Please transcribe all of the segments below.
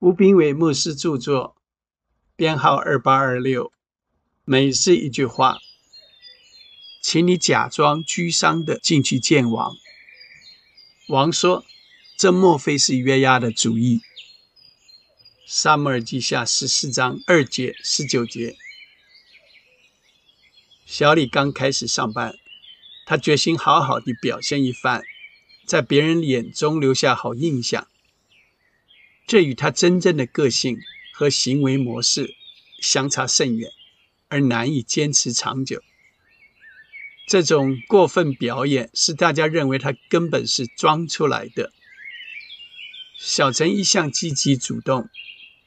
吴炳伟牧师著作，编号二八二六。每日一句话，请你假装居丧的进去见王。王说：“这莫非是约押的主意？”撒母耳记下十四章二节十九节。小李刚开始上班，他决心好好的表现一番，在别人眼中留下好印象。这与他真正的个性和行为模式相差甚远，而难以坚持长久。这种过分表演使大家认为他根本是装出来的。小陈一向积极主动，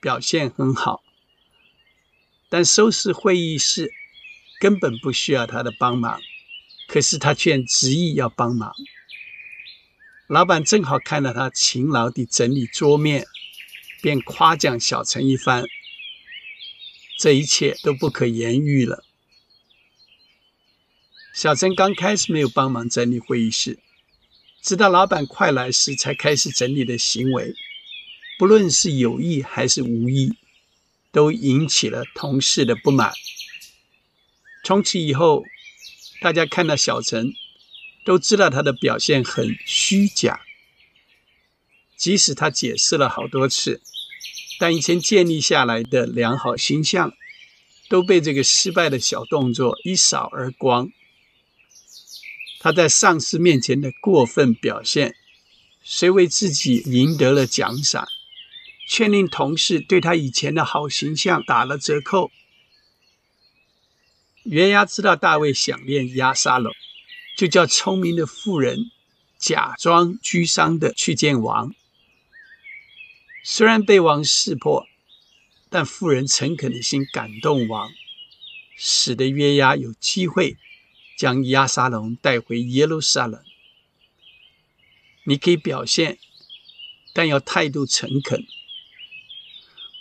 表现很好，但收拾会议室根本不需要他的帮忙，可是他却执意要帮忙。老板正好看到他勤劳地整理桌面。便夸奖小陈一番，这一切都不可言喻了。小陈刚开始没有帮忙整理会议室，直到老板快来时才开始整理的行为，不论是有意还是无意，都引起了同事的不满。从此以后，大家看到小陈，都知道他的表现很虚假，即使他解释了好多次。但以前建立下来的良好形象，都被这个失败的小动作一扫而光。他在上司面前的过分表现，虽为自己赢得了奖赏，却令同事对他以前的好形象打了折扣。袁押知道大卫想念押沙龙，就叫聪明的妇人假装居丧的去见王。虽然被王识破，但妇人诚恳的心感动王，使得约押有机会将押沙龙带回耶路撒冷。你可以表现，但要态度诚恳，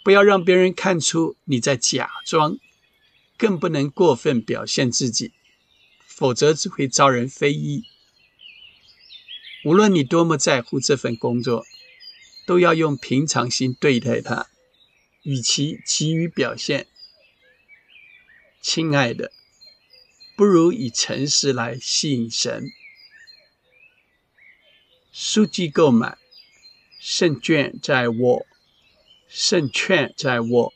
不要让别人看出你在假装，更不能过分表现自己，否则只会遭人非议。无论你多么在乎这份工作。都要用平常心对待他，与其急于表现，亲爱的，不如以诚实来吸引神。书籍购买，胜券在握，胜券在握。